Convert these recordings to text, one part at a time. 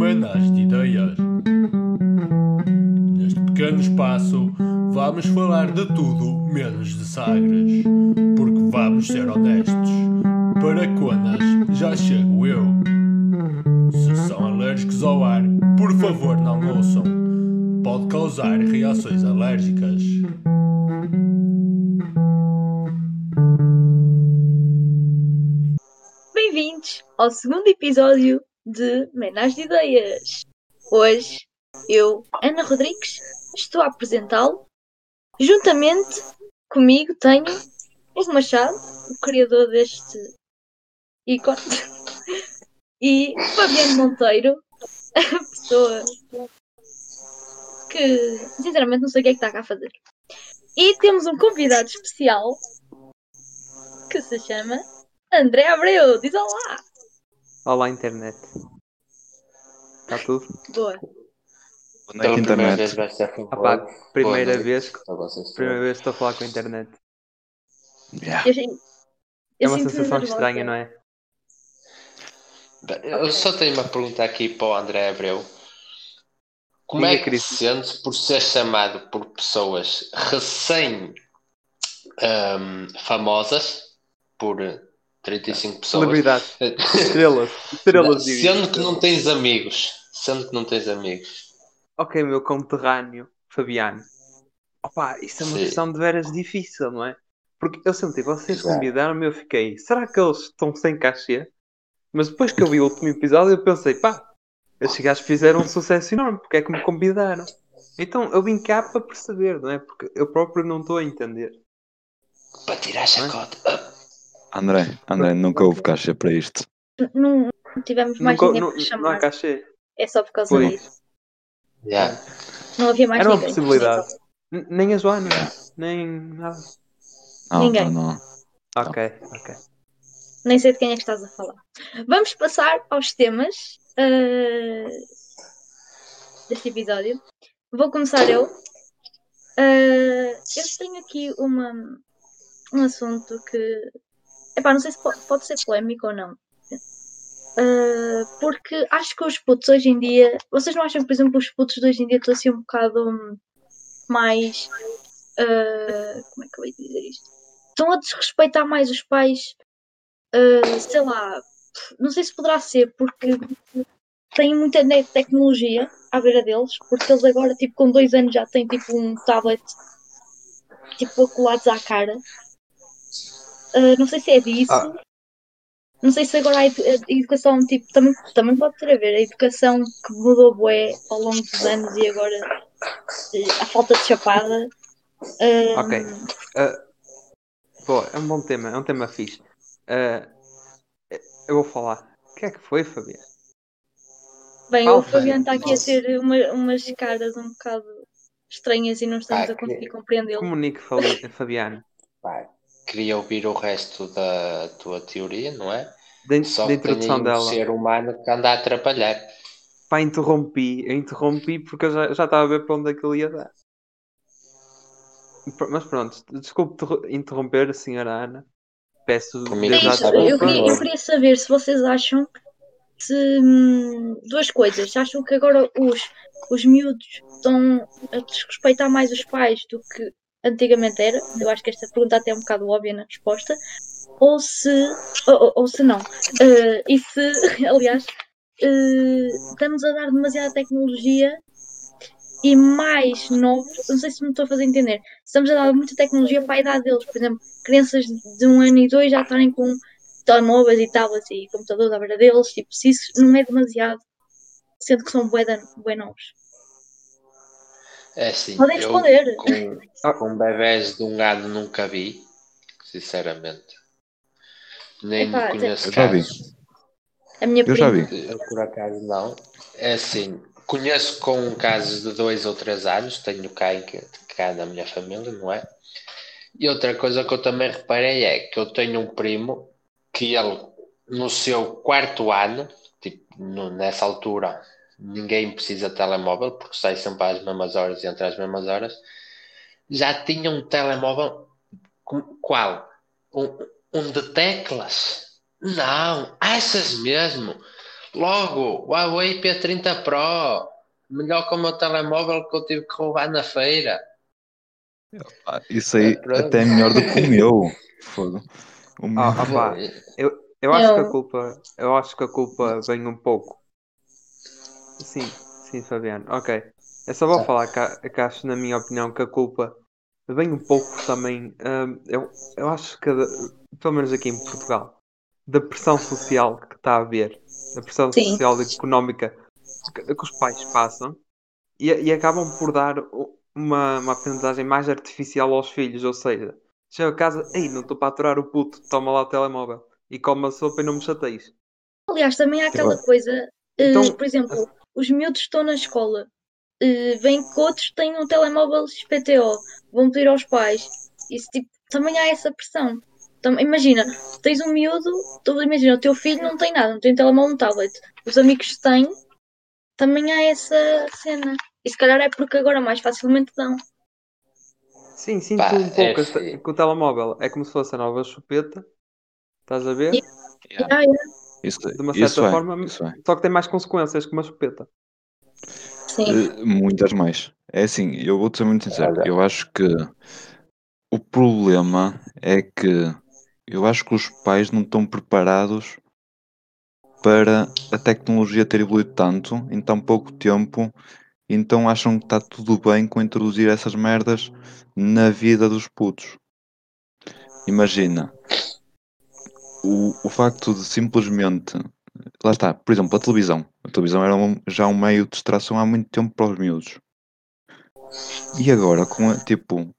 Manas de Ideias. Neste pequeno espaço, vamos falar de tudo menos de Sagres. Porque vamos ser honestos. Para Conas, já chego eu. Se são alérgicos ao ar, por favor não ouçam. Pode causar reações alérgicas. Bem-vindos ao segundo episódio de Menas de Ideias. Hoje, eu, Ana Rodrigues, estou a apresentá-lo. Juntamente comigo tenho Hugo Machado, o criador deste ícone, e Fabiano Monteiro, a pessoa que, sinceramente, não sei o que é que está cá a fazer. E temos um convidado especial que se chama André Abreu. Diz olá! Olá, internet. Está tudo? Boa. Onde é que a primeira internet? vez vai ser Ah pá, primeira Boa vez, noite primeira vez que estou a falar com a internet. Yeah. Eu, eu É uma sensação estranha, não é? Eu só tenho uma pergunta aqui para o André Abreu. Como Diga, é que Cris. te sentes por ser chamado por pessoas recém ahm, famosas, por eh, 35 pessoas, Celebridade. eh, Estrelas. Estrelas, sendo que não tens amigos, sendo que não tens amigos. Ok, meu conterrâneo, Fabiano. Opa, isso é uma Sim. questão de veras difícil, não é? Porque eu senti, vocês convidaram-me eu fiquei, será que eles estão sem cachê? Mas depois que eu vi o último episódio, eu pensei, pá, estes gajos fizeram um sucesso enorme, porque é que me convidaram? Então eu vim cá para perceber, não é? Porque eu próprio não estou a entender. Para tirar chacota. Ah, André, André, nunca houve caixa para isto. Não não tivemos mais Nunca, ninguém não, para não há chamar. cachê. É só por causa Pois. disso. yeah. Não havia mais Era uma ninguém. possibilidade. N- Nem a Joana, nem nada. Não, Ninguém. não, não. Ok, ok. Nem sei de quem é que estás a falar. Vamos passar aos temas ah, deste episódio. Vou começar eu. Ah, eu tenho aqui uma, um assunto que. Epá, não sei se pode, ser polémico ou não. Ah, porque acho que os putos hoje em dia. Vocês não acham que, por exemplo, os putos de hoje em dia estão assim um bocado mais. ah, como é que eu ia dizer isto? Estão a desrespeitar mais os pais. ah, sei lá. Não sei se poderá ser porque têm muita tecnologia à beira deles. Porque eles agora, tipo, com dois anos já têm tipo um tablet tipo acolados à cara. Ah, não sei se é disso. Ah. Não sei se agora a, edu- a educação, tipo, também, também pode ter a ver. A educação que mudou bué ao longo dos anos e agora eh, a falta de chapada. Ah, Ok. Ah, boa, é um bom tema, é um tema fixe. Eu vou falar. O que é que foi, Fabiano? Bem, Fala, o Fabiano está aqui a ter uma- umas caras um bocado estranhas e não estamos Ah, a conseguir que- compreendê-lo. Comunique, Fabiano. Pá, Queria ouvir o resto da tua teoria, não é? Da, Só da que tem introdução um dela. ser humano que anda a atrapalhar. Pá, interrompi. Eu interrompi porque eu já, já estava a ver para onde é que ele ia dar. Mas pronto, desculpe ter- interromper a senhora Ana. Peço É isso, eu desculpa. queria, eu queria saber se vocês acham se hum, duas coisas. Acham que agora os, os miúdos estão a desrespeitar mais os pais do que antigamente era? Eu acho que esta pergunta até é um bocado óbvia na resposta. Ou se, ou, ou- se não. Eh, e se, aliás, eh, estamos a dar demasiada tecnologia e mais novos, não sei se me estou a fazer entender, estamos a dar muita tecnologia para a idade deles, por exemplo, crianças de um ano e dois já estarem com telemóveis e tablets e computadores à beira deles, tipo, se isso não é demasiado, sendo que são bué novos. É assim, Podem eu responder. com, com bebés de um ano nunca vi, sinceramente. Nem Epá, conheço Eu já vi. A minha Eu já prima. vi. Eu, por acaso não. É assim, conheço com casos de dois ou três anos, tenho cá, em, cá na minha família, não é? E outra coisa que eu também reparei é que eu tenho um primo que ele, no seu quarto ano, tipo, no- nessa altura, ninguém precisa de telemóvel, porque sai sempre às mesmas horas e entre as mesmas horas, já tinha um telemóvel com- qual? Um, um de teclas? Não, achas mesmo? Logo, Huawei P30 Pro. Melhor que o meu telemóvel que eu tive que roubar na feira. Isso aí É, até é melhor do que o meu. Fogo. O meu. Ah, pá, eu, eu acho que a culpa, eu acho que a culpa vem um pouco. Sim, sim, Fabiano. Ok. Eu só vou Tá. falar que, que acho, na minha opinião, que a culpa vem um pouco também. hum, eu, eu acho que, pelo menos aqui em Portugal, da pressão social que está a haver, da pressão Sim. social e económica que, que os pais passam e, e acabam por dar uma, uma aprendizagem mais artificial aos filhos. Ou seja, chega a casa, ei, não estou para aturar o puto, toma lá o telemóvel e come a sopa e não me chateis. Aliás, também há aquela coisa, eh, Então- por exemplo, os miúdos estão na escola, eh, veem que outros têm um telemóvel XPTO, vão pedir aos pais. Isso, tipo, também há essa pressão. Tam- imagina, tens um miúdo, tu imagina, o teu filho não tem nada, não tem telemóvel, um tablet. Os amigos têm, também há essa cena. E se calhar é porque agora mais facilmente dão. Sim, sinto Pá, um é pouco esta- assim. que o telemóvel é como se fosse a nova chupeta, estás a ver? Yeah. Yeah. Ah, é, Isso, De uma certa é, forma, é. só que tem mais consequências que uma chupeta. sim. Eh, Muitas mais. É assim, eu vou-te ser muito sincero. Eu acho que o problema é que eu acho que os pais não estão preparados para a tecnologia ter evoluído tanto em tão pouco tempo, então acham que está tudo bem com introduzir essas merdas na vida dos putos. Imagina o, o facto de simplesmente lá está, por exemplo, a televisão. A televisão era um- já um meio de distração há muito tempo para os miúdos. E agora, com a- tipo,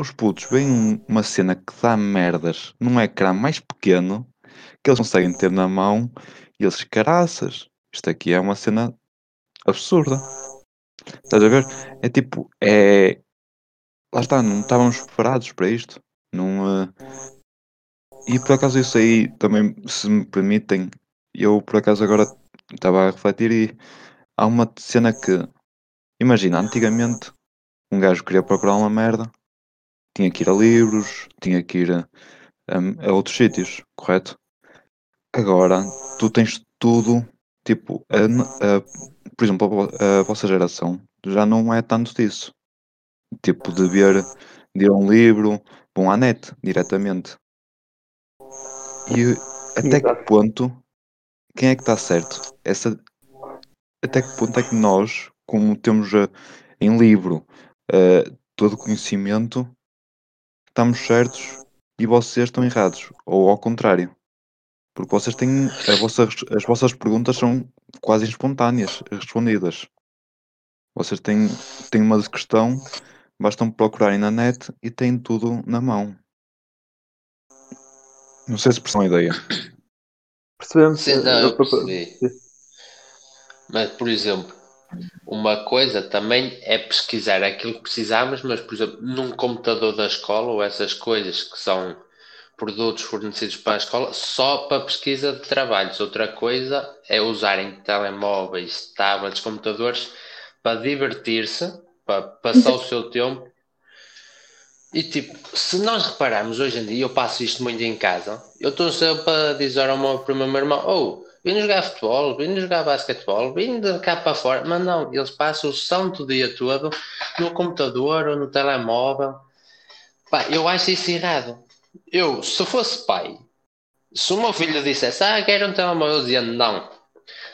os putos veem um- uma cena que dá merdas num ecrã mais pequeno que eles conseguem ter na mão e eles, caraças, isto aqui é uma cena absurda. Estás a ver? É tipo, é. Lá está, não estávamos preparados para isto. Não, eh, E por acaso isso aí também, se me permitem, eu por acaso agora estava a refletir e há uma cena que, imagina, antigamente um gajo queria procurar uma merda, tinha que ir a livros, tinha que ir a, a- a outros sítios, correto? Agora tu tens tudo, tipo, a- por exemplo, a, vo- a vossa geração já não é tanto disso. Tipo, de ver, de ir a um livro, vão à net diretamente. E até que ponto, quem é que está certo? Essa, até que ponto é que nós, como temos eh, em livro eh, todo o conhecimento, estamos certos e vocês estão errados? Ou ao contrário? Porque vocês têm, a vossa as vossas perguntas são quase espontâneas, respondidas. Vocês têm, têm uma questão, bastam procurarem na net e têm tudo na mão. Não sei se percebem a ideia. Percebemos? Sim, não, Eu- eu percebi. Mas, por exemplo, uma coisa também é pesquisar aquilo que precisamos, mas, por exemplo, num computador da escola ou essas coisas que são produtos fornecidos para a escola, só para pesquisa de trabalhos. Outra coisa é usarem telemóveis, tablets, computadores para divertir-se, para passar o seu tempo. E tipo, se nós repararmos hoje em dia, eu passo isto muito em casa, eu estou sempre a dizer ao meu primo, meu irmão, oh, vim jogar futebol, vim jogar basquetebol, vim de cá para fora, mas não, eles passam o santo dia todo no computador ou no telemóvel. Pá, eu acho isso errado. Eu, se fosse pai, se o meu filho dissesse, ah, quero um telemóvel, eu dizia não.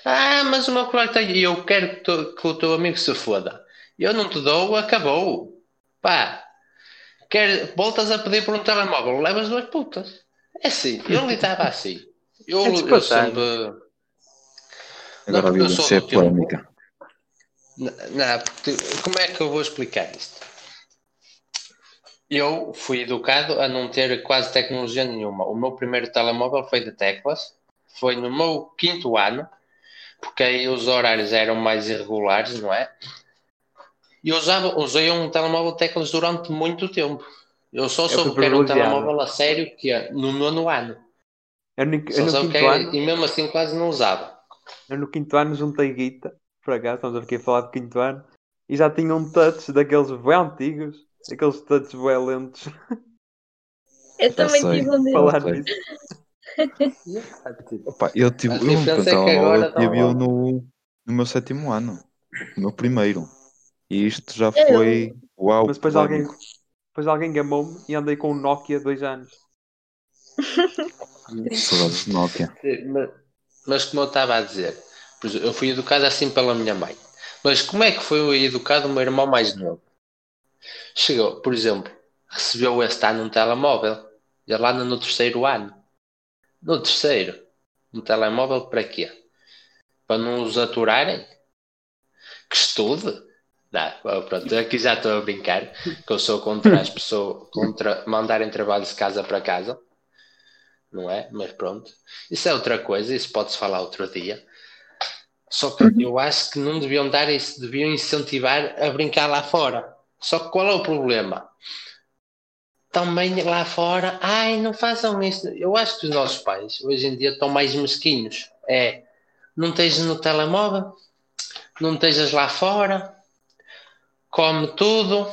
Ah, mas o meu colega tem, eu quero que, tu- que o teu amigo se foda. Eu não te dou, acabou. Pá, quer, voltas a pedir por um telemóvel, levas duas putas. É assim, eu lidava assim. Eu, É eu sempre. Agora Não, eu sou do tempo. polémica. N- Não, porque, como é que eu vou explicar isto? Eu fui educado a não ter quase tecnologia nenhuma. O meu primeiro telemóvel foi de teclas, foi no meu quinto ano, porque aí os horários eram mais irregulares, não é? E eu usava, usei um telemóvel teclas durante muito tempo. Eu só soube que era um telemóvel a sério que é no nono ano. Eu no, eu no quinto era, ano, e mesmo assim quase não usava. eu no quinto ano juntei guita, por acaso, estamos aqui a falar de quinto ano, e já tinha um touch daqueles bem antigos, aqueles touches bem lentos, Eu também sei. tive um desses. falar. Tipo, Opa, eu tive A eu lembro diferença quando é que estava agora eu tive eu estão no, no meu sétimo ano, no meu primeiro. E isto já Eu- foi uau. Mas depois alguém, depois alguém gamou-me e andei com um Nokia dois anos. Saudades de Nokia. Mas, mas como eu estava a dizer, eu fui educado assim pela minha mãe. Mas como é que foi educado o meu irmão mais novo? Chegou, por exemplo, recebeu este ano um telemóvel. Ele anda no terceiro ano. No terceiro. Um telemóvel para quê? Para não os aturarem? Que estude? Não, pronto, aqui já estou a brincar, que eu sou contra as pessoas, contra mandarem trabalhos de casa para casa, não é? Mas pronto, isso é outra coisa, isso pode-se falar outro dia. Só que eu acho que não deviam dar isso, deviam incentivar a brincar lá fora. Só que qual é o problema? Também lá fora, ai, não façam isso. Eu acho que os nossos pais hoje em dia estão mais mesquinhos. É, não estejas no telemóvel, não estejas lá fora, come tudo,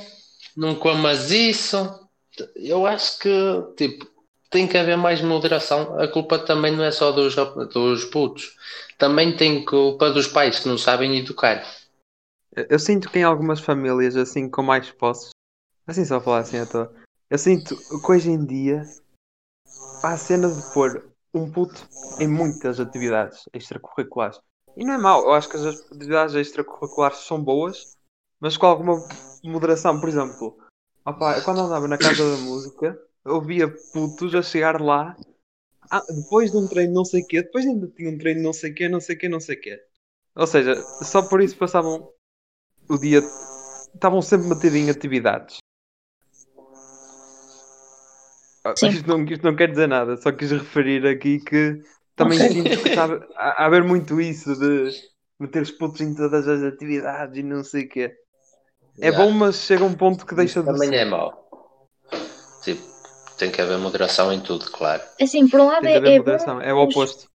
não comas isso. Eu acho que, tipo, tem que haver mais moderação. A culpa também não é só dos, dos putos. Também tem culpa dos pais que não sabem educar. Eu, sinto que em algumas famílias, assim, com mais posses, assim só falar assim à toa, eu sinto que hoje em dia há a cena de pôr um puto em muitas atividades extracurriculares. E não é mau, eu acho que as atividades extracurriculares são boas, mas com alguma moderação. Por exemplo, eu quando andava na casa da música, eu via putos a chegar lá ah, depois de um treino não sei o quê, depois ainda tinha um treino não sei o quê, não sei o quê, não sei o quê. Ou seja, só por isso passavam o dia. Estavam sempre metidos em atividades. Ah, Sim. Isto não, isto não quer dizer nada, só quis referir aqui que também Ok. sinto que está a, a haver muito isso de meter os putos em todas as atividades e não sei o quê. É Yeah. bom, mas chega um ponto que deixa Isso de também ser. é mau. Tipo, tem que haver moderação em tudo, claro. Assim, por um lado Tem de é, haver é moderação, bom, é o oposto.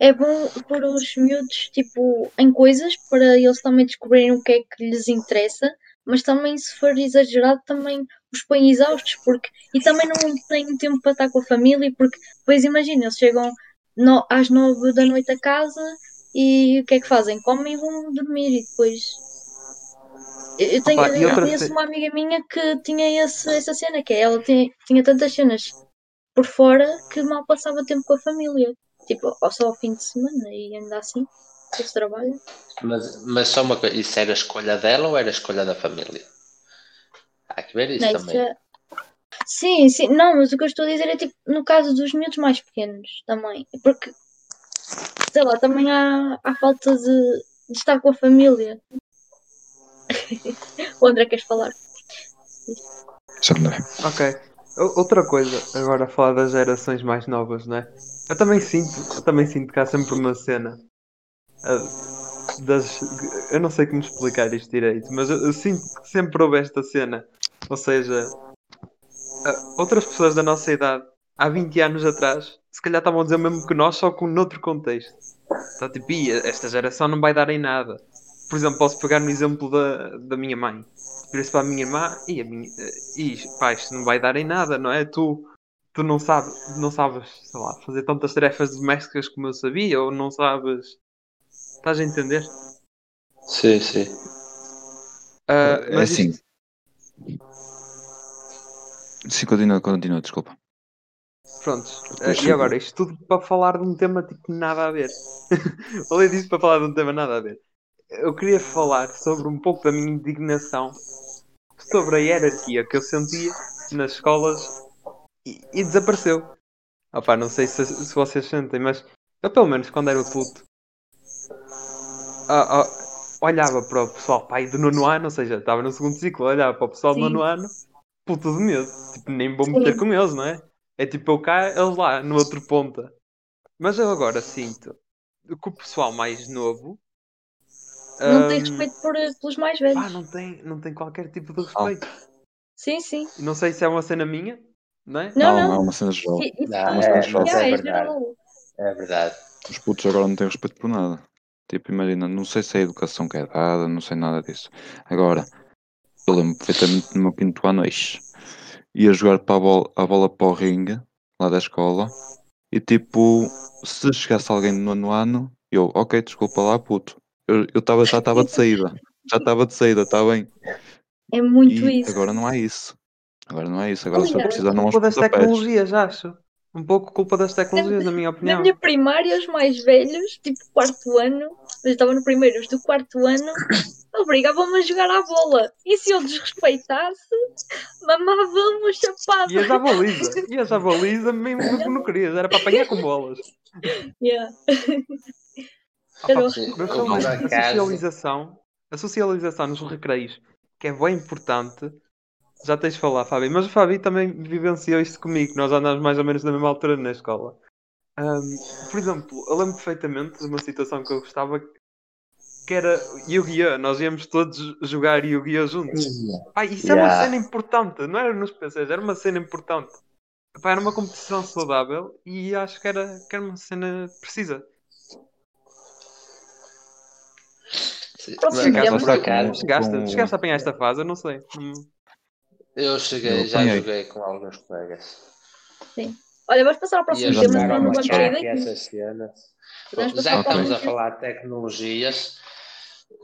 é bom pôr os miúdos tipo, em coisas para eles também descobrirem o que é que lhes interessa, mas também se for exagerado também os põe exaustos porque, e também não têm tempo para estar com a família porque depois imagina, eles chegam no- às nove da noite a casa e o que é que fazem? Comem e vão dormir e depois eu tenho, Opa, eu conheço ce- uma amiga minha que tinha esse, essa cena, que é ela tinha, tinha tantas cenas por fora que mal passava tempo com a família. Tipo, ou só ao fim de semana e ainda assim, esse trabalho. Mas, mas só uma coisa, isso era a escolha dela ou era a escolha da família? Há que ver isso Não, isso também. já- Sim, sim, não, mas o que eu estou a dizer é tipo, no caso dos miúdos mais pequenos também. Porque, sei lá, também há, há falta de, de estar com a família. o André, queres falar? Já não é. Ok. Outra coisa, agora a falar das gerações mais novas, não é? Eu também sinto, eu também sinto que há sempre uma cena ah, das. Eu não sei como explicar isto direito, mas eu, eu sinto que sempre houve esta cena. Ou seja, ah, outras pessoas da nossa idade, há 20 anos atrás, se calhar estavam a dizer o mesmo que nós, só que noutro contexto. Está tipo, "Ih, esta geração não vai dar em nada. Por exemplo, posso pegar no exemplo da, da minha mãe. Vira-se para a minha irmã e a minha. E pá, isto não vai dar em nada, não é? Tu, tu não, sabes, não sabes, sei lá, fazer tantas tarefas domésticas como eu sabia, ou não sabes. Estás a entender? Sim, sim. Ah, É mas assim. isto- Sim, continua, continua, desculpa. Pronto. Ah, e agora, isto tudo para falar de um tema tipo nada a ver. Além disso, para falar de um tema nada a ver. Eu queria falar sobre um pouco da minha indignação sobre a hierarquia que eu sentia nas escolas e, e desapareceu. Opá, não sei se, se vocês sentem, mas eu pelo menos quando era puto ah, ah, olhava para o pessoal pai do nono ano, ou seja, estava no segundo ciclo, olhava para o pessoal do Sim. nono ano, puto de medo. Tipo, nem vou Sim. meter com eles, não é? É tipo eu cá, eles lá, no outro ponta. Mas eu agora sinto que o pessoal mais novo Não tem respeito por, pelos mais velhos. pá, não, tem, não tem qualquer tipo de respeito. Sim, sim. Não sei se é uma cena minha, não é? Não, Não, não. é uma cena geral. I- Isso Não, também é, mas é é verdade. É verdade. Os putos agora não têm respeito por nada. Tipo, imagina, não sei se é a educação que é dada, não sei nada disso. Agora, eu lembro perfeitamente no meu quinto ano, ixi, ia jogar para a bola, a bola para o ringue, lá da escola, E tipo, se chegasse alguém no nono ano, eu, ok, desculpa lá, puto. Eu, eu tava, já estava de saída. Já estava de saída, está bem. É muito E isso. agora não é isso. Agora não é isso. Agora só Aliás, precisa não aos Culpa das tecnologias, acho. Um pouco culpa das tecnologias, na minha Na opinião. minha primária, os mais velhos, tipo quarto ano, eu estava no primeiro, os do quarto ano, obrigavam-me a jogar à bola. E se eu desrespeitasse, mamavam-me chapada. Ias à baliza. Ias à baliza mesmo que não querias. Era para apanhar com bolas. Yeah. Ah, Era mas realmente, a socialização, a socialização nos recreios, que é bem importante, já tens de falar, Fábio. Mas o Fábio também vivenciou isto comigo, nós andámos mais ou menos na mesma altura na escola. Ahm, por exemplo, eu lembro perfeitamente de uma situação que eu gostava que era Yu-Gi-Oh! Nós íamos todos jogar Yu-Gi-Oh! juntos. Pá, isso é uma Yeah. cena importante, não era nos PCs, era uma cena importante. Pá, era uma competição saudável e acho que era, que era uma cena precisa. Chegaste, com- chegaste a apanhar esta fase? Eu não sei. Hum. eu cheguei, Eu já joguei com alguns colegas. Olha, vamos passar ao próximo tema, não senão não vamos sair daqui. já estamos a falar de tecnologias,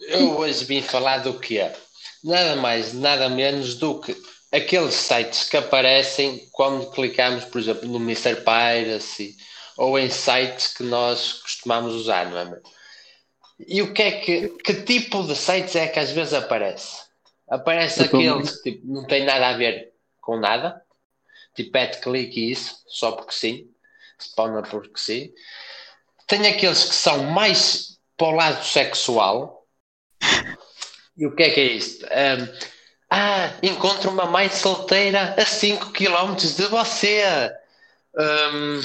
eu hoje vim falar do que é nada mais, nada menos do que aqueles sites que aparecem quando clicamos, por exemplo, no Mr. Piracy ou em sites que nós costumamos usar, não é? E o que é que, que tipo de sites é que às vezes aparece? Aparece Eu aqueles que tipo, não tem nada a ver com nada, tipo é de clique e isso, só porque sim, spawna porque sim. Tem aqueles que são mais para o lado sexual. E o que é que é isto? Ahm, ah, encontro uma mãe solteira a 5 km de você. Ahm,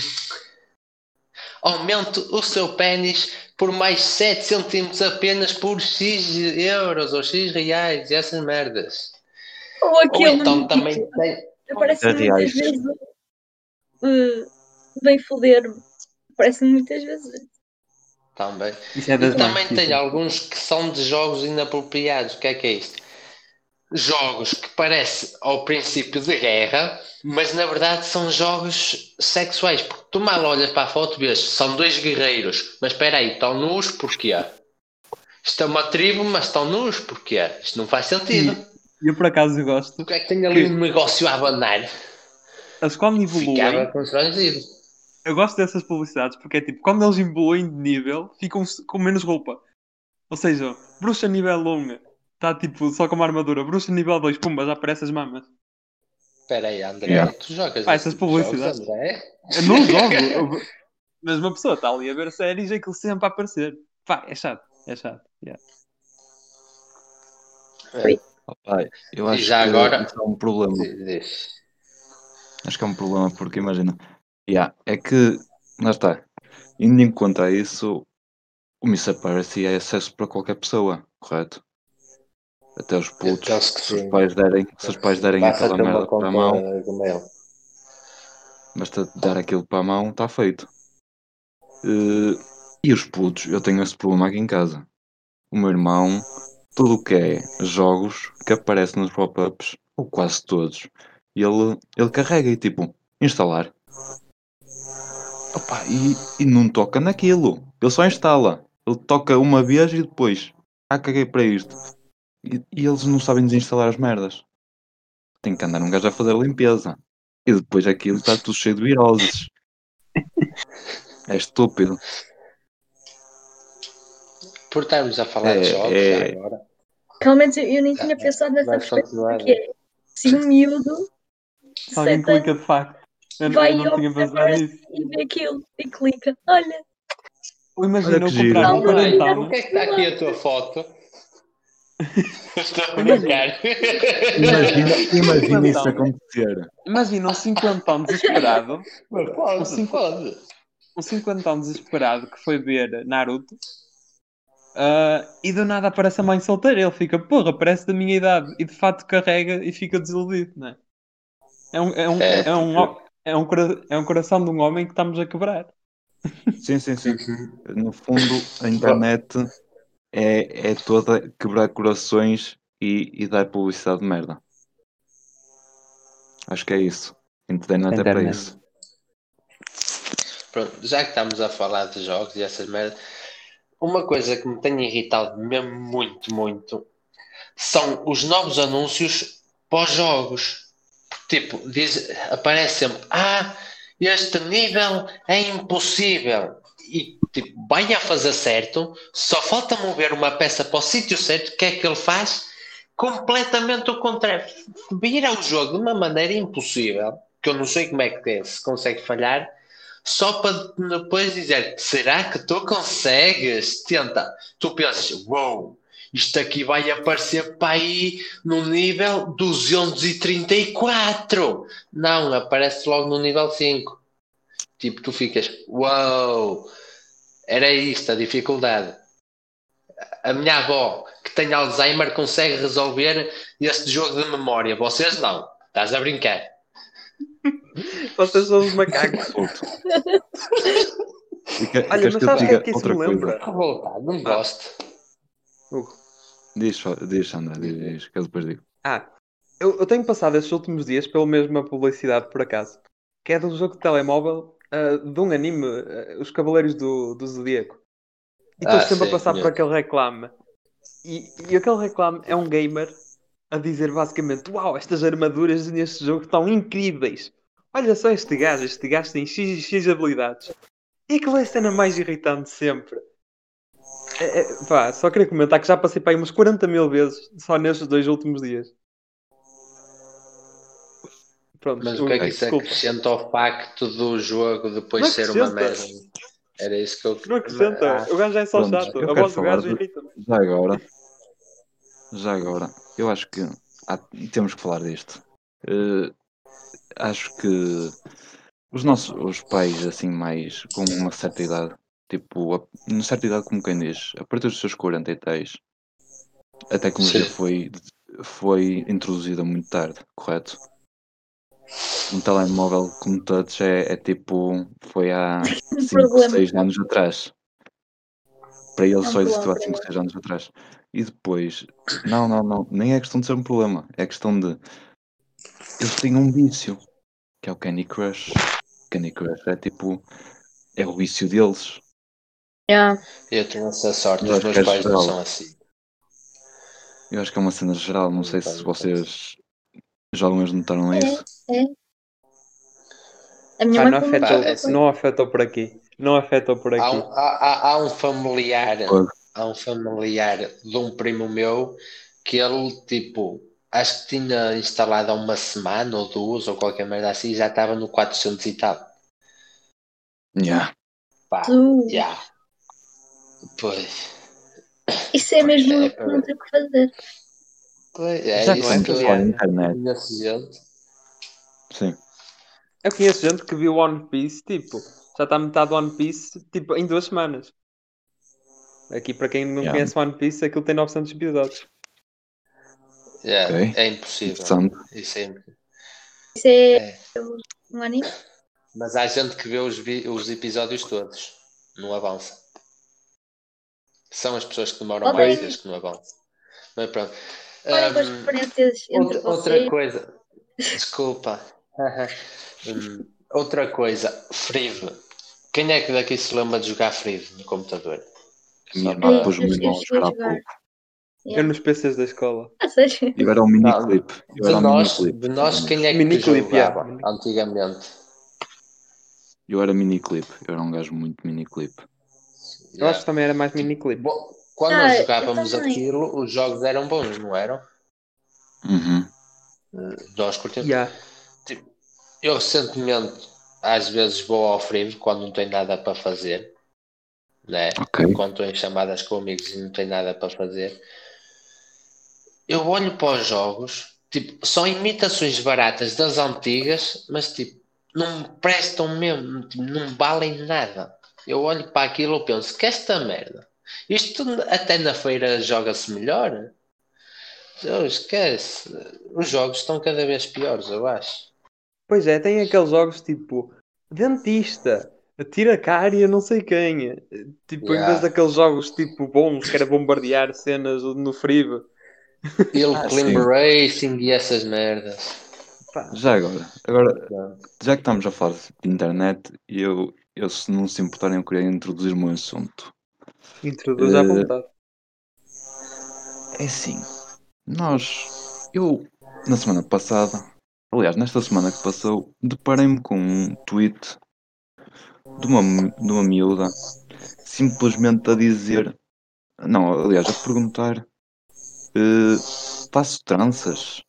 aumente o seu pênis por mais 7 centímetros apenas por X euros ou X reais. e Essas merdas. Ou Ou aquele então tipo, também tem. aparece muitas vezes uh, vem foder-me. Aparece muitas vezes. Também. Isso é E também tem alguns que são de jogos inapropriados. O que é que é isto? Jogos que parecem ao princípio de guerra, mas na verdade são jogos sexuais. Porque tu mal olhas para a foto e vês, são dois guerreiros, mas espera aí, estão nus porquê? Isto é uma tribo, mas estão nus porquê? Isto não faz sentido. E eu por acaso gosto. Porque é que tem ali Que- um negócio a abanar? Eles quando evoluem, Ficava constrangido. eu gosto dessas publicidades porque é tipo, quando eles evoluem de nível, ficam com menos roupa. Ou seja, bruxa nível 1 está tipo só com uma armadura, bruxa nível 2, pumba, já aparece as mamas. Espera aí, André, Yeah. tu jogas Pá, esse essas tipo publicidades. André? Eu não jogo, mas uma pessoa está ali a ver séries e aquilo sempre a aparecer. Pá, é chato, é chato. yeah. Opa, eu E acho já que agora- é um problema. Acho que é um problema porque imagina, yeah, é que lá está, indo em conta a isso, o Mr. Piracy é acesso para qualquer pessoa, correto? Até os putos, se os pais derem, se os pais derem aquela merda para a mão, basta dar aquilo para a mão, está feito. Eh, e os putos, eu tenho esse problema aqui em casa. O meu irmão, tudo o que é jogos que aparecem nos pop-ups, ou quase todos, ele, ele carrega e tipo, instalar. Opa, e, e não toca naquilo. Ele só instala. Ele toca uma vez e depois. Ah, caguei para isto. E, e eles não sabem desinstalar as merdas. Tem que andar um gajo a fazer a limpeza. E depois aquilo está tudo cheio de viroses. É estúpido. Por estarmos a falar É, de jogos é- agora. Realmente eu, eu nem tinha pensado nessa Vamos perspectiva que é se um miúdo Se alguém sete anos clica de facto. Eu, vai eu não tinha pensado nisso. e vê aquilo e clica. Olha, Ou imagina eu comprar um quarentão. o que é que está aqui a tua foto? Estou a Imagina. brincar. Imagina, imagina isso acontecer. Imagina um cinquentão desesperado. Mas O pode, cinco- pode. um cinquentão desesperado que foi ver Naruto ah, e do nada aparece a mãe solteira. Ele fica, porra, parece da minha idade. E de fato carrega e fica desiludido, não é? É um, é um, É, é um, é um, é um coração de um homem que estamos a quebrar. Sim, sim, sim. No fundo, a internet é, é toda quebrar corações e, e dar publicidade de merda. Acho que é isso. A internet é para isso. Pronto, já que estamos a falar de jogos e essas merdas, uma coisa que me tem irritado mesmo muito, muito, são os novos anúncios pós-jogos. Tipo, diz, aparece sempre, ah, este nível é impossível. E tipo, vai a fazer certo, só falta mover uma peça para o sítio certo, o que é que ele faz? Completamente o contrário. Vira o jogo de uma maneira impossível, que eu não sei como é que se consegue falhar, só para depois dizer, será que tu consegues? Tenta. Tu pensas, uou, wow, isto aqui vai aparecer para aí no nível 234. Não, aparece logo no nível 5. Tipo, tu ficas, uau, wow, era isto a dificuldade. A minha avó, que tem Alzheimer, consegue resolver este jogo de memória. Vocês não. Estás a brincar. Vocês são os macacos. Fica- Olha, mas que eu sabes o que é que isso me lembra? Revoltado, não gosto. Hugo. Diz, diz Sandra, diz, diz, que eu depois digo. Ah, eu, eu tenho passado estes últimos dias pela mesma publicidade, por acaso, que é de um jogo de telemóvel ah, de um anime, ah, Os Cavaleiros do, do Zodíaco. E estou Ah, sempre sim, a passar por conheço. aquele reclame. E, e aquele reclame é um gamer a dizer basicamente: Uau, estas armaduras neste jogo estão incríveis! Olha só este gajo, este gajo tem X, X habilidades. E aquilo é a cena mais irritante sempre. É, é, pá, só queria comentar que já passei para aí umas 40 mil vezes só nestes dois últimos dias. Pronto, Mas o que é que isso desculpa. acrescenta ao facto do jogo depois Não ser uma merda? Era isso que eu Não acrescenta, Ah, o gajo já é só Pronto, chato. eu A quero voz do gajo de- irrita-me. Já agora, já agora, eu acho que há- temos que falar disto. Eh, acho que os nossos os pais, assim, mais com uma certa idade, tipo, a, uma certa idade, como quem diz, a partir dos seus 40 e tais, a tecnologia Sim. foi, foi introduzida muito tarde, correto? Um telemóvel como touch é, é tipo, foi há 5, problema. 6 anos atrás. Para eles É um só existiu há para 5, eles. 6 anos atrás. E depois, não, não, não, nem é questão de ser um problema, é questão de eles têm um vício, que é o Candy Crush. Candy Crush é tipo, é o vício deles. Yeah. Eu tenho essa sorte, os meus é pais não são assim. Eu acho que é uma cena geral, não sei se vocês já alguma vez notaram É. isso. A minha mãe não, afetou, Pá, é assim. não afetou por aqui. Não afetou por Há aqui. um, há, há- há um familiar, Pode. há um familiar de um primo meu que ele, tipo, acho que tinha instalado há uma semana ou duas ou qualquer merda assim, e já estava no 400 e tal. Yeah. Pá, Tu. já. Pois. Isso é mesmo É, que não tem o que fazer. Pois, é já isso é que internet, conheço gente. sim. Eu conheço gente que viu One Piece, tipo, já está metade do One Piece, tipo, em duas semanas. Aqui, para quem não Yeah. conhece One Piece, aquilo tem 900 episódios. É, Ok. é impossível. Isso é impossível. Isso é, É. um anime. Mas há gente que vê os, vi- os episódios todos, não avança. São as pessoas que demoram Ok. mais vezes que não avançam. Mas pronto. Com as Hum, referências entre outra, outra vocês. coisa, desculpa. Hum, outra coisa, Frive. Quem é que daqui se lembra de jogar Frive no computador? Minha para- pôs o Eu- meu eu irmão a cheguei a jogar há pouco. Eu nos PCs da escola. Ah, sério? Eu era um miniclip. Eu De era um nós, miniclip. de nós quem é que Miniclip, jogava yeah. antigamente? Eu era miniclip. Eu era um gajo muito miniclip. Eu acho que também era mais miniclip. Bom, quando Ah, nós jogávamos aquilo, os jogos eram bons, não eram? Uhum. Nós curtimos. Yeah. Tipo, eu recentemente, às vezes, vou ao Frive quando não tenho nada para fazer, né? Ok. Quando estou em chamadas com amigos e não tenho nada para fazer, eu olho para os jogos, tipo, são imitações baratas das antigas, mas tipo, não prestam mesmo, tipo, não valem nada. Eu olho para aquilo e penso, que esta merda? Isto até na feira joga-se melhor? Eu esquece. Os jogos estão cada vez piores, eu acho. Pois é, tem aqueles jogos tipo Dentista, Tira Cária, não sei quem. Tipo, em Yeah. vez daqueles jogos tipo bons que era bombardear cenas no Frive. Ele Ah, Climb sim. Racing e essas merdas. Pá, Já agora, agora, já que estamos a falar de internet, eu, eu se não se importarem, eu queria introduzir o meu assunto. Introduz à Eh, vontade. É assim, nós, eu, na semana passada, aliás, nesta semana que passou, deparei-me com um tweet de uma, de uma miúda simplesmente a dizer, não, aliás, a perguntar, eh, faço tranças?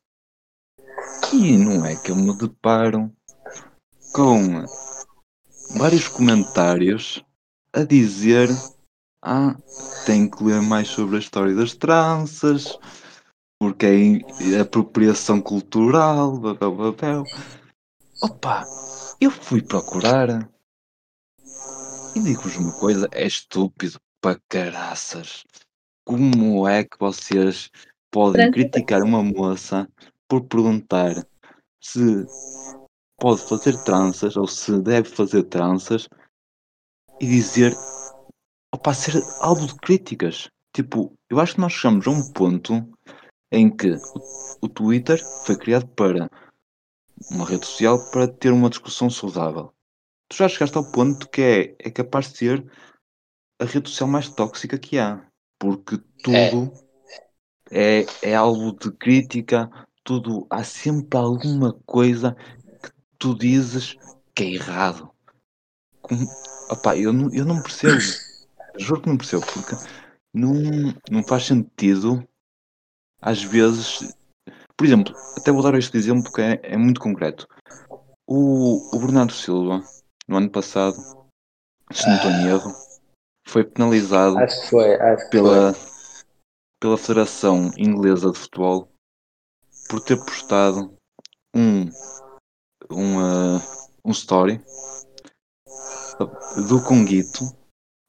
E não é que eu me deparo com vários comentários a dizer ah, tenho que ler mais sobre a história das tranças, porque é é apropriação cultural, blá. Opa, eu fui procurar e digo-vos uma coisa, é estúpido para caraças. Como é que vocês podem criticar uma moça por perguntar se pode fazer tranças ou se deve fazer tranças e dizer opa, ser alvo de críticas. Tipo, eu acho que nós chegamos a um ponto em que o, Twitter foi criado para uma rede social para ter uma discussão saudável. Tu já chegaste ao ponto que é, é capaz de ser a rede social mais tóxica que há. Porque tudo é, é alvo de crítica, tudo há sempre alguma coisa que tu dizes que é errado. Como, opá, eu, não, eu não percebo. Juro que não percebo, porque não, não faz sentido às vezes. Por exemplo, até vou dar este exemplo que é, é muito concreto. O, o Bernardo Silva, no ano passado, se não estou em erro, foi penalizado foi, pela, pela Federação Inglesa de Futebol por ter postado um, um, uh, um story do Conguito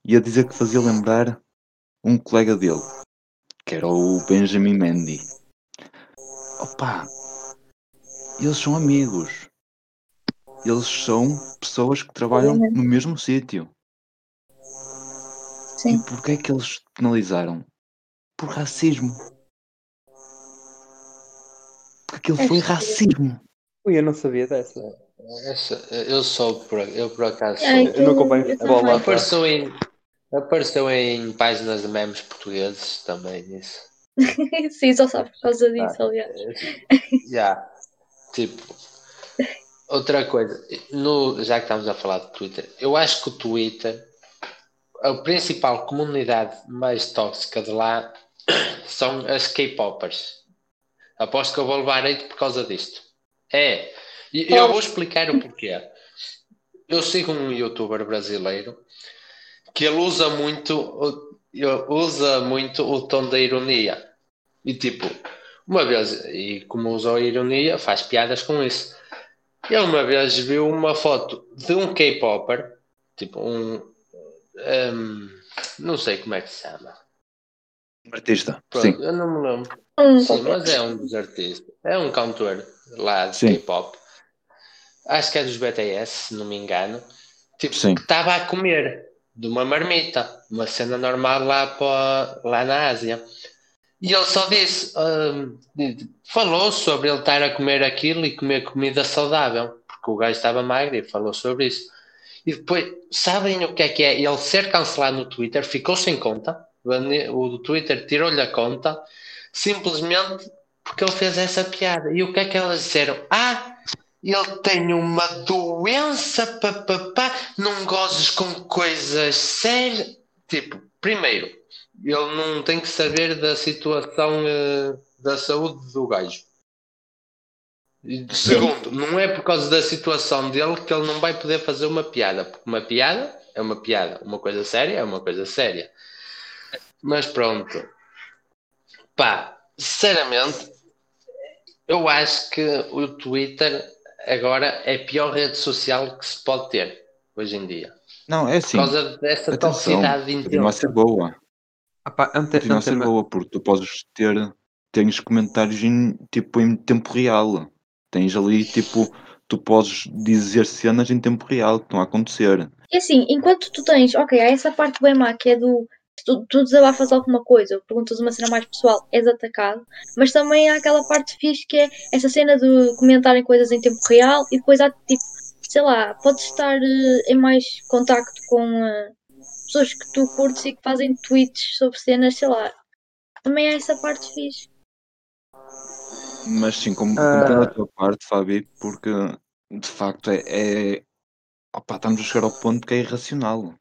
e a dizer que fazia lembrar um colega dele, que era o Benjamin Mendy. Opa, eles são amigos. Eles são pessoas que trabalham no mesmo sítio. Sim. E porquê é que eles penalizaram? Por racismo. Porque aquilo É foi racismo. Ui, eu não sabia dessa. Essa- eu sou por, eu por acaso Ai, sou. Eu não acompanho futebol lá. Apareceu em, apareceu em páginas de memes portugueses também isso. Sim, só sabe por causa disso, aliás. Já. Tipo. Outra coisa, no, já que estamos a falar de Twitter, eu acho que o Twitter, a principal comunidade mais tóxica de lá são as K-popers. Aposto que eu vou levar hate por causa disto. É, e eu vou explicar o porquê. Eu sigo um youtuber brasileiro que ele usa muito, usa muito o tom da ironia. E tipo, uma vez, e como usa a ironia, faz piadas com isso. Ele uma vez viu uma foto de um K-Popper, tipo um, um, Não sei como é que se chama. Um artista. Pronto, Sim. eu não me lembro. Um Sim, mas é um dos artistas. É um cantor lá de. K-pop. Acho que é dos BTS, se não me engano. Tipo, Sim. que estava a comer de uma marmita, uma cena normal lá, para, lá na Ásia. E ele só disse, hum, falou sobre ele estar a comer aquilo e comer comida saudável, porque o gajo estava magro e falou sobre isso. E depois, sabem o que é que é? Ele ser cancelado no Twitter, ficou sem conta, o Twitter tirou-lhe a conta, simplesmente porque ele fez essa piada. E o que é que elas disseram? Ah, ele tem uma doença, papapá, não gozes com coisas sérias. Tipo, primeiro, ele não tem que saber da situação eh, da saúde do gajo. E, segundo, não é por causa da situação dele que ele não vai poder fazer uma piada, porque uma piada é uma piada, uma coisa séria é uma coisa séria. Mas pronto, pá, sinceramente, eu acho que o Twitter agora é a pior rede social que se pode ter hoje em dia. Não, é Por assim. causa dessa toxicidade continua a boa. Ah, pá, ante, Continua a ser ante- boa, porque tu podes ter tens comentários em, tipo, em tempo real. Tens ali, tipo, tu podes dizer cenas em tempo real que estão a acontecer. E assim, enquanto tu tens, ok, há essa parte bem má que é do. Tu, tu desabafas alguma coisa, ou perguntas uma cena mais pessoal, és atacado, mas também há aquela parte fixe que é essa cena de comentarem coisas em tempo real e depois há tipo sei lá, podes estar eh, em mais contacto com eh, pessoas que tu curtes e que fazem tweets sobre cenas, sei lá. Também é essa parte fixe. Mas sim, como Ah. compreendo a tua parte, Fabi, porque de facto é, é- opá, estamos a chegar ao ponto que é irracional.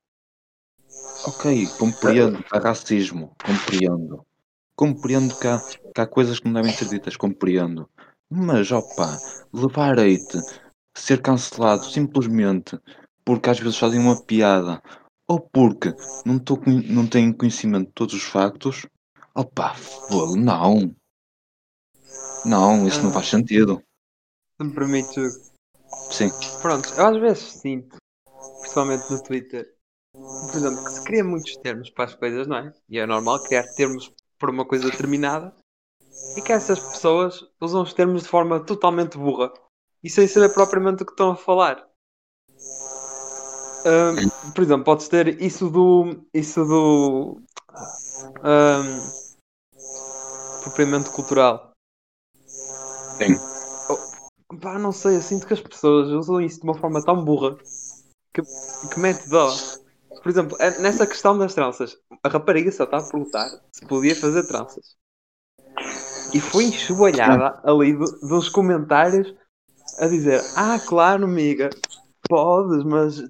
Ok, compreendo que há racismo, compreendo. Compreendo que há, que há coisas que não devem ser ditas, compreendo. Mas opá, levar hate, ser cancelado simplesmente porque às vezes fazem uma piada ou porque não, tô, não têm conhecimento de todos os factos, opá, fogo, não. Não, isso não faz sentido. Se me permite. Sim. Pronto, eu às vezes sinto, principalmente no Twitter, por exemplo, que se cria muitos termos para as coisas, não é? E é normal criar termos por uma coisa determinada e que essas pessoas usam os termos de forma totalmente burra e sem saber propriamente o que estão a falar. Ahm, por exemplo, podes ter isso do. Isso do. ahm, apropriamento cultural. Sim. Oh, pá, não sei, eu sinto que as pessoas usam isso de uma forma tão burra que, que mete dó. Por exemplo, é- nessa questão das tranças, a rapariga só está a perguntar se podia fazer tranças. E foi enxovalhada ali do- dos comentários a dizer: Ah, claro, amiga, podes, mas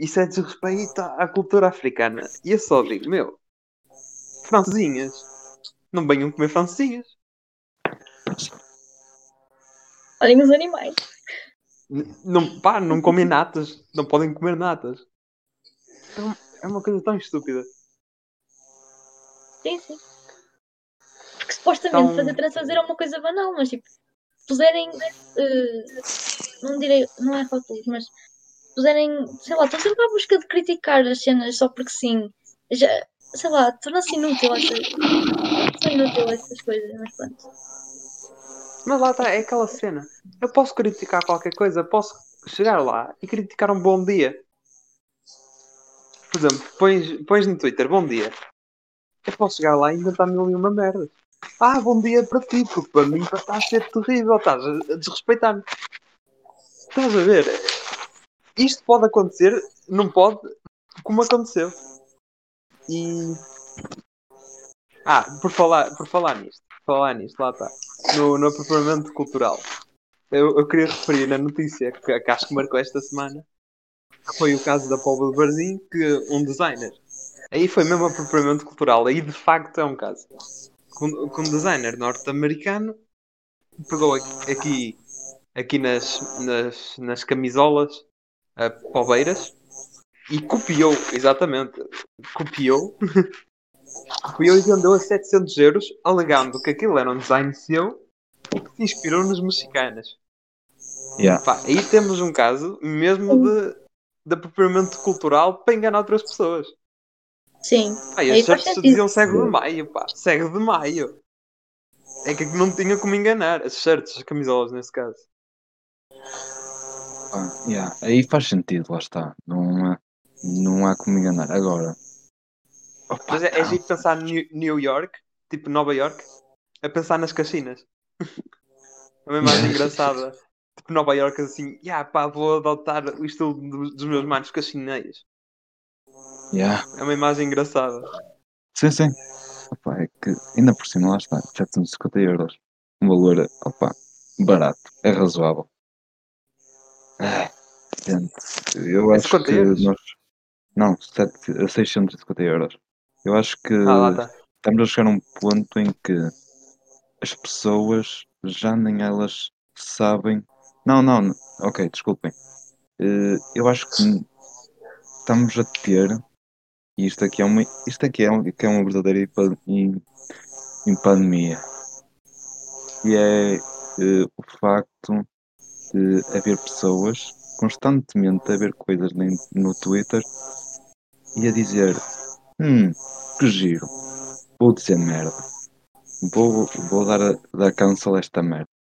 isso é desrespeito à cultura africana. E eu só digo: Meu, francesinhas, não venham comer francesinhas. Olhem os animais. Não, pá, não comem natas, não podem comer natas. É É uma coisa tão estúpida. Sim, sim. Porque supostamente Então- fazer tranças era uma coisa banal, mas tipo, puserem. eh, não direi. Não é rótulos, mas puserem. Sei lá, estão sempre à busca de criticar as cenas só porque sim. Já, sei lá, torna-se inútil essas. São inútil essas coisas, mas pronto. Mas lá está, é aquela cena. Eu posso criticar qualquer coisa, posso chegar lá e criticar um bom dia. Por exemplo, pões, pões no Twitter bom dia. Eu posso chegar lá e inventar mil e uma merda. Ah, bom dia para ti, porque para mim está a ser terrível, estás a, desrespeitar-me. Estás a ver? Isto pode acontecer, não pode, como aconteceu. E. Ah, por falar, por falar nisto, por falar nisto, lá está. No, no apropriamento cultural. Eu, eu queria referir na notícia que, que acho que marcou esta semana, foi o caso da Póvoa de Varzim, que um designer. Aí foi mesmo apropriamento cultural, aí de facto é um caso. Que um, que um designer norte-americano pegou aqui, aqui, nas, nas, nas camisolas uh, poveiras e copiou, exatamente, copiou, copiou e vendeu a 700 euros, alegando que aquilo era um design seu e que se inspirou nos mexicanas. Yeah. Pá, aí temos um caso mesmo de, de apropriamento cultural para enganar outras pessoas. Sim. Pá, e Aí as sentido. diziam cego de maio, pá, cego de maio. É que não tinha como enganar, as shirts, as camisolas nesse caso. Ah, yeah. Aí faz sentido, lá está. Não, há- não há como enganar. Agora. Opa, Mas é, é giro pensar New, New York, tipo Nova York, a pensar nas. É uma imagem engraçada. Tipo Nova York assim, yeah, pá, vou adotar o estilo dos, dos meus manos caxineiros. Yeah. É uma imagem engraçada. Sim, sim. Opa, é que ainda por cima lá está. 750 euros. Um valor, opa, barato. É razoável. Ah, gente, eu É acho 50 que euros? nós. Não, 7, 650 euros. Eu acho que Ah, está. estamos a chegar a um ponto em que as pessoas já nem elas sabem. Não, não, ok, desculpem. Eh, eu acho que estamos a ter, e isto aqui é uma, isto aqui é, que é uma verdadeira pandemia, e é eh, o facto de haver pessoas constantemente a ver coisas no Twitter e a dizer hum, que giro, vou dizer merda, vou, vou dar, dar cancel esta merda.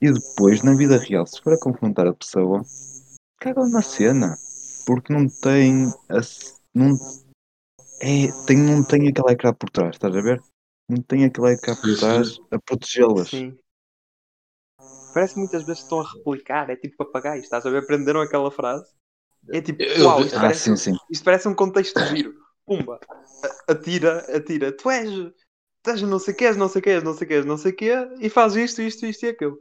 E depois, na vida real, se for a confrontar a pessoa, cagam na cena, porque não tem, a, não, é, tem, não tem aquele ecrã por trás, estás a ver? Não tem aquele ecrã por trás a protegê-las. Sim. parece que muitas vezes estão a replicar, é tipo papagaios, estás a ver? Aprenderam aquela frase. É tipo, uau, isto Ah, parece, sim, sim. isto parece um contexto giro. Pumba, atira, atira, tu és, tu és não sei o que, és não sei o que, és não sei o que, és não sei o que, e faz isto, isto, isto e aquilo.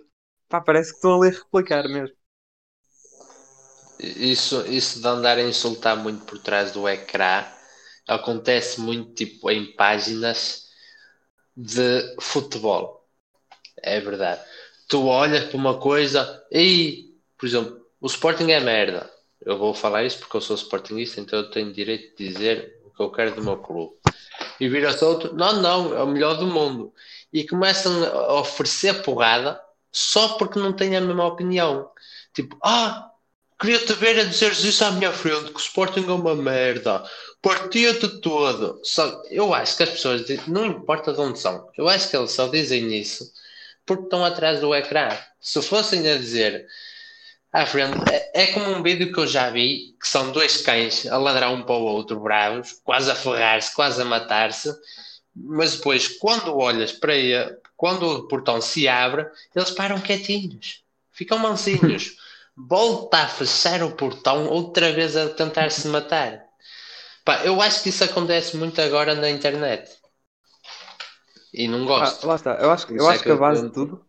Pá, parece que estão a ler replicar mesmo. Isso, isso de andar a insultar muito por trás do ecrã acontece muito tipo em páginas de futebol. É verdade. Tu olhas para uma coisa e, por exemplo, o Sporting é merda. Eu vou falar isso porque eu sou Sportingista, então eu tenho direito de dizer o que eu quero do meu clube. E vira-se outro, não, não, é o melhor do mundo. E começam a oferecer porrada só porque não têm a mesma opinião. Tipo, ah, queria-te ver a dizeres isso à minha frente, que o Sporting é uma merda. Partia-te todo. Só, eu acho que as pessoas, di- não importa de onde são, eu acho que eles só dizem isso porque estão atrás do ecrã. Se fossem a dizer à frente, é, é como um vídeo que eu já vi, que são dois cães a ladrar um para o outro, bravos, quase a ferrar-se, quase a matar-se, mas depois, quando olhas para quando o portão se abre, eles param quietinhos, ficam mansinhos. Volta a fechar o portão outra vez a tentar se matar. Pá, eu acho que isso acontece muito agora na internet. E não Ah, gosto. lá está, eu acho, Por eu é acho que que a eu base de tudo,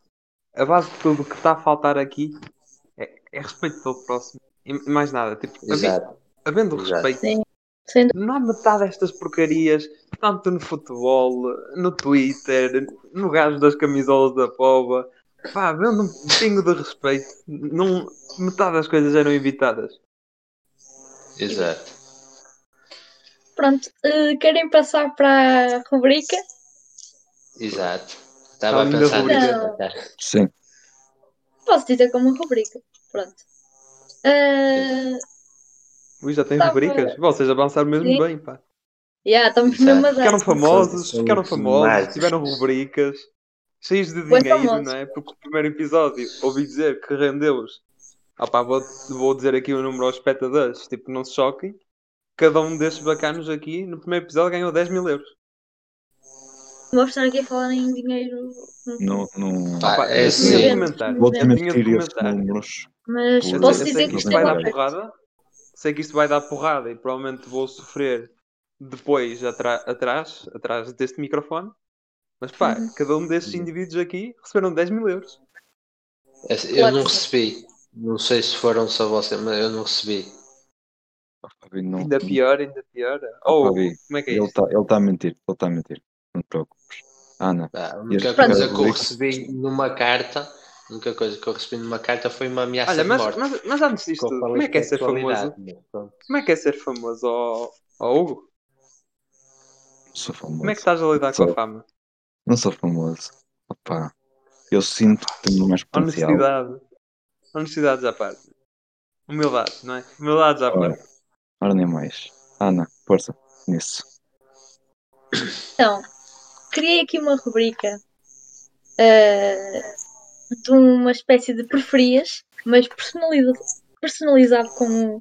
a base de tudo que está a faltar aqui é, é respeito pelo próximo. E mais nada, tipo, Exato. havendo Exato. respeito, Sim. Sem não há metade destas porcarias, tanto no futebol, no Twitter, no gajo das camisolas da pova. Pá, havendo um pingo de respeito, não, metade das coisas eram evitadas. Exato. Pronto, eh, querem passar para a rubrica? Exato. Estava a pensar rubrica. nisso. Sim. Posso dizer como rubrica. Pronto. Eh, Ui, já tem Tava- rubricas? Vocês avançaram mesmo Sim. bem, pá. yeah, estamos mesmo a dar. Ficaram famosos, ficaram famosos, tiveram rubricas, cheios de dinheiro, não é? Porque o primeiro episódio ouvi dizer que rendeu-os. Ah pá, vou, vou dizer aqui o número aos espectadores, tipo, não se choquem. Cada um destes bacanos aqui, no primeiro episódio, ganhou 10 mil euros. Vou estar aqui a falar em dinheiro. No, no... Pá, pá, é eu assim. Eu tinha de mentir esses comentar. números. Mas posso dizer que isto é correto. porrada. Sei que isto vai dar porrada e provavelmente vou sofrer depois atrás, atrás deste microfone. Mas pá, Uhum. cada um destes indivíduos aqui receberam 10 mil euros. Eu não recebi. Não sei se foram só vocês, mas eu não recebi. Não- Ainda pior, ainda pior. Oh, Ou, Fabi, como é que é Ele está a mentir, ele está a mentir. Não te preocupes. Ana, Pá, a única coisa que eu recebi numa carta, a única coisa que eu recebi numa carta foi uma ameaça Olha, de mas, morte. mas, mas antes disto, tudo, falei como é que é de ser famoso? Como é que é ser famoso, ó ó Hugo? sou famoso. Como é que estás a lidar com a Sou. fama? Não sou famoso. Opa, eu sinto que tenho mais potencial. Honestidade. Honestidade à parte. Humildade, não é? Humildade à Ora, parte. ora nem mais. Ana, força nisso. Então, criei aqui uma rubrica eh, de uma espécie de preferias, mas personaliza- personalizado com,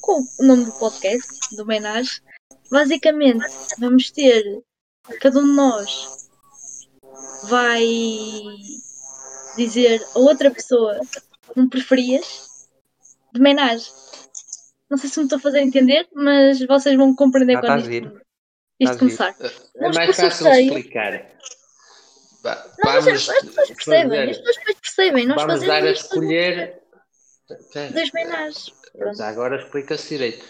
com o nome do podcast, do Menage. Basicamente, vamos ter cada um de nós vai dizer a outra pessoa um preferias de Menage. Não sei se me estou a fazer entender, mas vocês vão compreender Ah, quando tá isto, isto Tá começar. É mais fácil sorteio. explicar. Vá, Não, mas vamos as, as pessoas percebem, fazer- as pessoas percebem. Nós vamos dar a escolher. Das menagens. Já agora explica-se direito.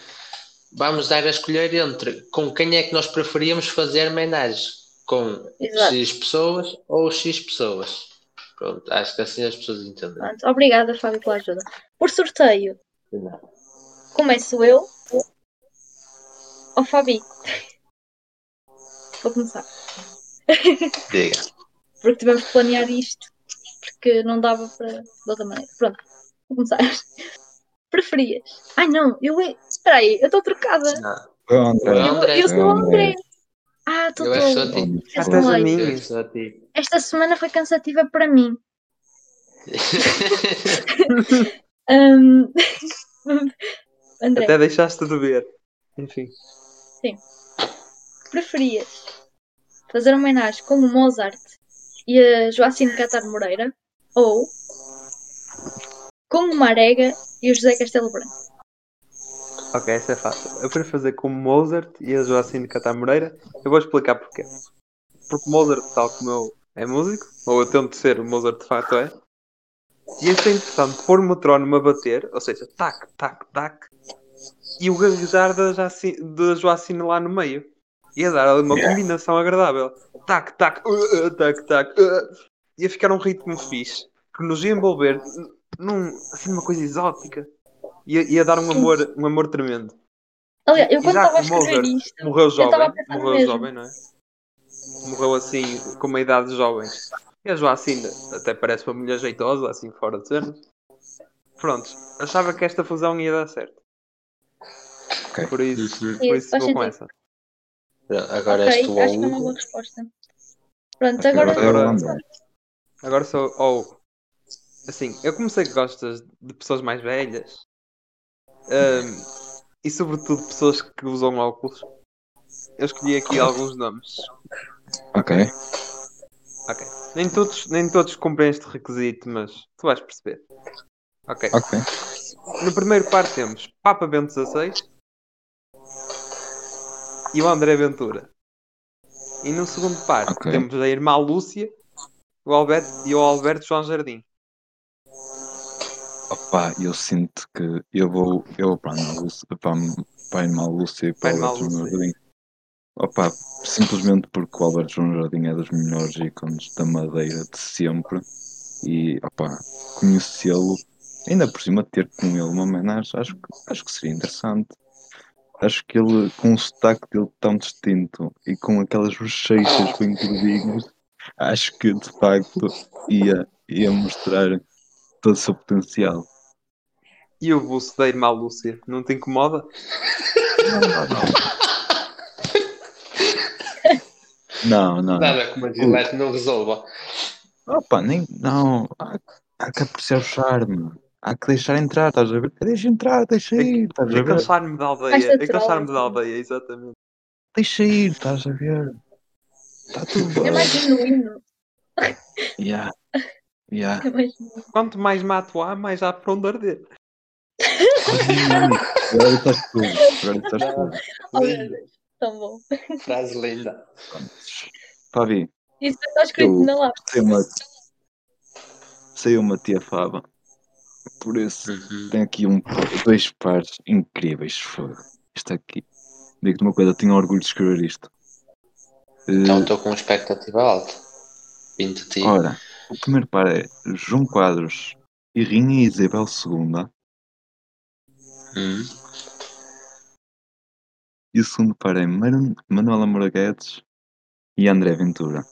Vamos dar a escolher entre com quem é que nós preferíamos fazer homenagem. Com Exato. X pessoas ou X pessoas. Pronto, acho que assim as pessoas entendem. Pronto. Obrigada, Fábio, pela ajuda. Por sorteio, começo eu. Ó Fabi. Vou começar. Diga. Porque tivemos que planear isto. Porque não dava para de outra maneira. Pronto. Vou começar. Preferias? Ai não, eu é. Espera aí, eu estou trocada. Não, Foi o André. Eu- sou o André. Ah, estou eu acho tola. só a ti. Eu Até sou a leite. mim. Eu acho só a ti. Esta semana foi cansativa para mim. Hum, André, Até deixaste de ver. Enfim. preferias fazer homenagem com o Mozart e a Joacine Catar Moreira ou com o Marega e o José Castelo Branco. Ok, essa é fácil. Eu quero fazer com Mozart e a Joacine Catar Moreira. Eu vou explicar porquê. Porque Mozart, tal como eu, é músico, ou eu tento ser, o Mozart de facto é. E achei interessante pôr o metrónomo a bater, ou seja, tac, tac, tac, e o gaguejar da Joacine lá no meio. Ia dar ali uma combinação agradável. Tac, tac, uh, uh, tac, tac. uh. Ia ficar um ritmo fixe, que nos ia envolver num, assim, uma coisa exótica. Ia, ia dar um amor, um amor tremendo. Aliás, eu quando estava a escrever isto, Morreu jovem, morreu mesmo. jovem, não é? Morreu assim, com uma idade jovem. E a Joacine até parece uma mulher jeitosa, assim, fora de cena. Pronto, achava que esta fusão ia dar certo. Ok. Por isso, Uhum. por isso vou com essa. Agora ok, és tu acho ou que é uma boa resposta. Pronto, agora. agora Agora-. Agora sou. Oh, assim, eu comecei que gostas de pessoas mais velhas. Ahm, e sobretudo pessoas que usam óculos. Eu escolhi aqui alguns nomes. Ok. Ok. Nem todos, nem todos cumprem este requisito, mas tu vais perceber. Ok. Ok. No primeiro par temos Papa Bento XVI e o André Ventura. E no segundo par Ok. temos a irmã Lúcia o Alberto, e o Alberto João Jardim. Opa, eu sinto que eu vou. Eu para a irmã Lúcia, para, a- para a irmã Lúcia e para o Alberto João. Jardim. Opa, simplesmente porque o Alberto João Jardim é dos melhores ícones da Madeira de sempre. E opa, conhecê-lo, ainda por cima ter com ele uma homenagem, acho, acho que seria interessante. Acho que ele, com o sotaque dele tão distinto e com aquelas bochechas bem gordinhas, acho que de facto ia, ia mostrar todo o seu potencial. E o buço da irmã Lúcia, não te incomoda? Não, não. Nada como a Gillette não resolva. Opa, nem. Não. Há, há que apreciar o charme. Há que deixar entrar, estás a ver? Deixa entrar, deixa ir, estás a ver? charme da aldeia. Natural, charme da aldeia, exatamente. Deixa ir, estás a ver? Está tudo bem. É mais genuíno. Yeah. Yeah. É mais genuíno. Quanto mais mato há, mais há para onde arder. Agora estás tudo. Agora estás tudo. Oh, tão bom. Frase linda. Fabi, Isso está escrito Eu- na lápis. saiu uma. Saiu uma tia Faba. Por isso, Uhum. tem aqui um, dois pares incríveis. Isto aqui. Digo-te uma coisa, tenho orgulho de escrever isto. Eh, Então estou com expectativa alta. De ti. Ora, o primeiro par é João Quadros e Rainha Isabel II. Hum. E o segundo par é Manu- Manuela Moura Guedes e André Ventura.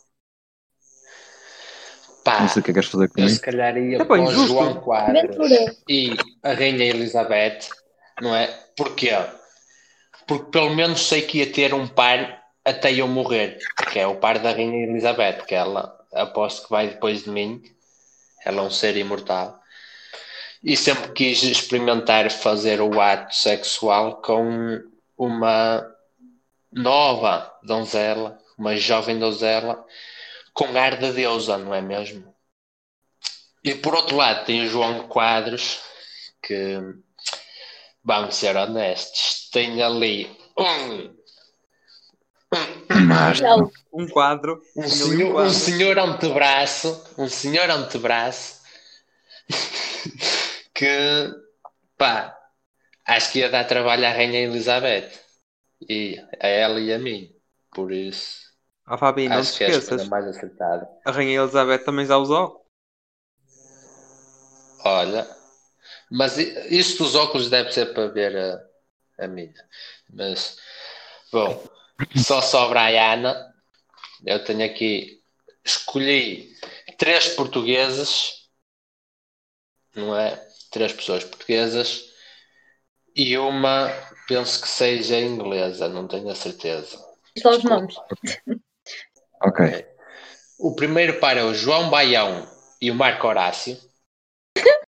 Pá, Não sei o que é que queres fazer eu comigo. se calhar ia É para o. João Quadros e a Rainha Elizabeth, não é? Porquê? Porque pelo menos sei que ia ter um par até eu morrer, que é o par da Rainha Elizabeth, que ela aposto que vai depois de mim. Ela é um ser imortal. E sempre quis experimentar fazer o ato sexual com uma nova donzela, uma jovem donzela, com ar de deusa, não é mesmo? E por outro lado tem o João Quadros, que vamos ser honestos, tem ali um. Um quadro. um, senhor, um quadro. senhor antebraço, um senhor antebraço que pá, acho que ia dar trabalho à Rainha Elizabeth e a ela e a mim. Por isso, Ah, Fabi, não te acho que é a escolha esqueças. mais acertada. A Rainha Elizabeth também já usou. Olha, mas i- isso dos óculos deve ser para ver a, a minha. Mas, bom, só sobra a Ana. Eu tenho aqui, escolhi três portugueses, não é? Três pessoas portuguesas e uma, penso que seja inglesa, não tenho a certeza. Só os nomes. Ok. O primeiro par é o João Baião e o Marco Horácio.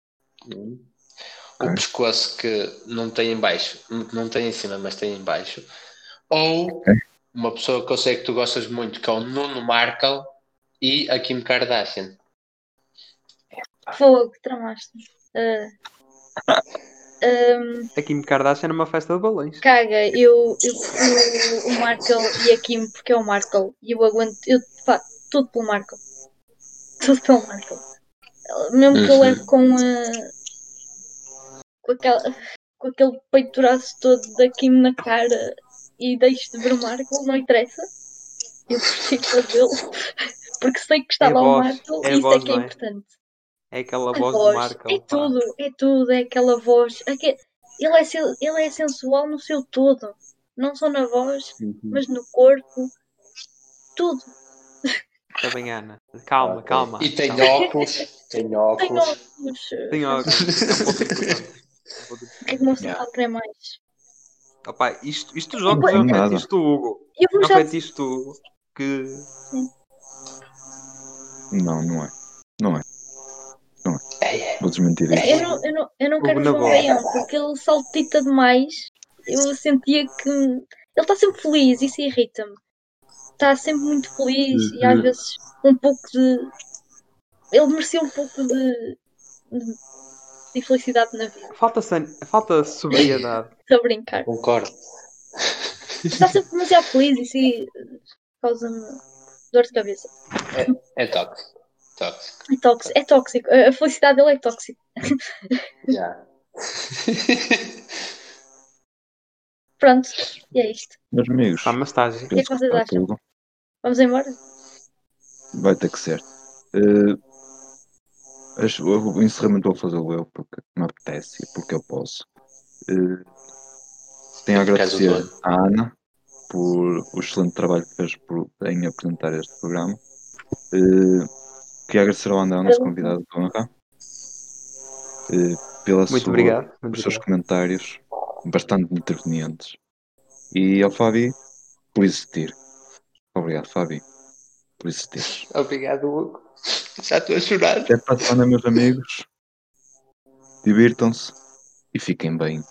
O Ok. pescoço que não tem em baixo, não tem em cima, mas tem em baixo. Ou Ok. uma pessoa que eu sei que tu gostas muito, que é o Nuno Markle e a Kim Kardashian. Fogo, tramaste. Ah, ahm, A Kim Kardashian numa festa de balões. caga, eu, eu prefiro o Markle e a Kim porque é o Markle. E eu aguento, eu pá, tudo pelo Markle. Tudo pelo Markle. Mesmo que eu Uhum. leve com a. com, aquela, com aquele peitoraço todo da Kim na cara e deixe de ver o Markle, não interessa. Eu prefiro fazê-lo. Porque sei que está É lá o voz, Markle é e isso voz, é que é é? importante. É aquela A voz, voz, de Markle. é tudo, é tudo, é aquela voz. aque- Ele é, ele é sensual no seu todo, não só na voz, Uhum. mas no corpo, tudo. Está bem, Ana. Calma, Ok. calma. E tem calma. óculos. Tem Tem óculos. óculos. Tem óculos. É. É que é que mais? Opa, isto, isto dos óculos é Não um fetiche do Hugo. É um fetiche do Hugo que Não, não é. Não é. É, é. Vou desmentir Eu isso. não, eu não, eu não quero João. Baião, porque ele saltita demais. Eu sentia que. Ele está sempre feliz, isso irrita-me. Está sempre muito feliz e às Uhum. vezes um pouco de. Ele merecia um pouco de. de, de felicidade na vida. falta, san... falta sobriedade. Estou a brincar. Concordo. Está sempre demasiado feliz e isso causa-me dor de cabeça. É tóxico. Tóxico. É tóxico. É tóxico. A felicidade dele é tóxica. Já. Pronto, e é isto. Meus amigos, Está uma estágio. que é que vocês acham? tudo. Vamos embora? Vai ter que ser. Eh, acho- o encerramento vou fazê-lo eu porque me apetece e porque eu posso. Eh, tenho a agradecer à Ana por o excelente trabalho que fez por, em apresentar este programa. Eh, queria agradecer ao André, nosso convidado de honra, pela Muito sua, obrigado. Muito pelos seus obrigado. comentários bastante intervenientes. E ao Fabi por existir. Obrigado, Fabi, por existir. Obrigado, Hugo. Já estou a chorar. Até para a semana, meus amigos. Divirtam-se e fiquem bem.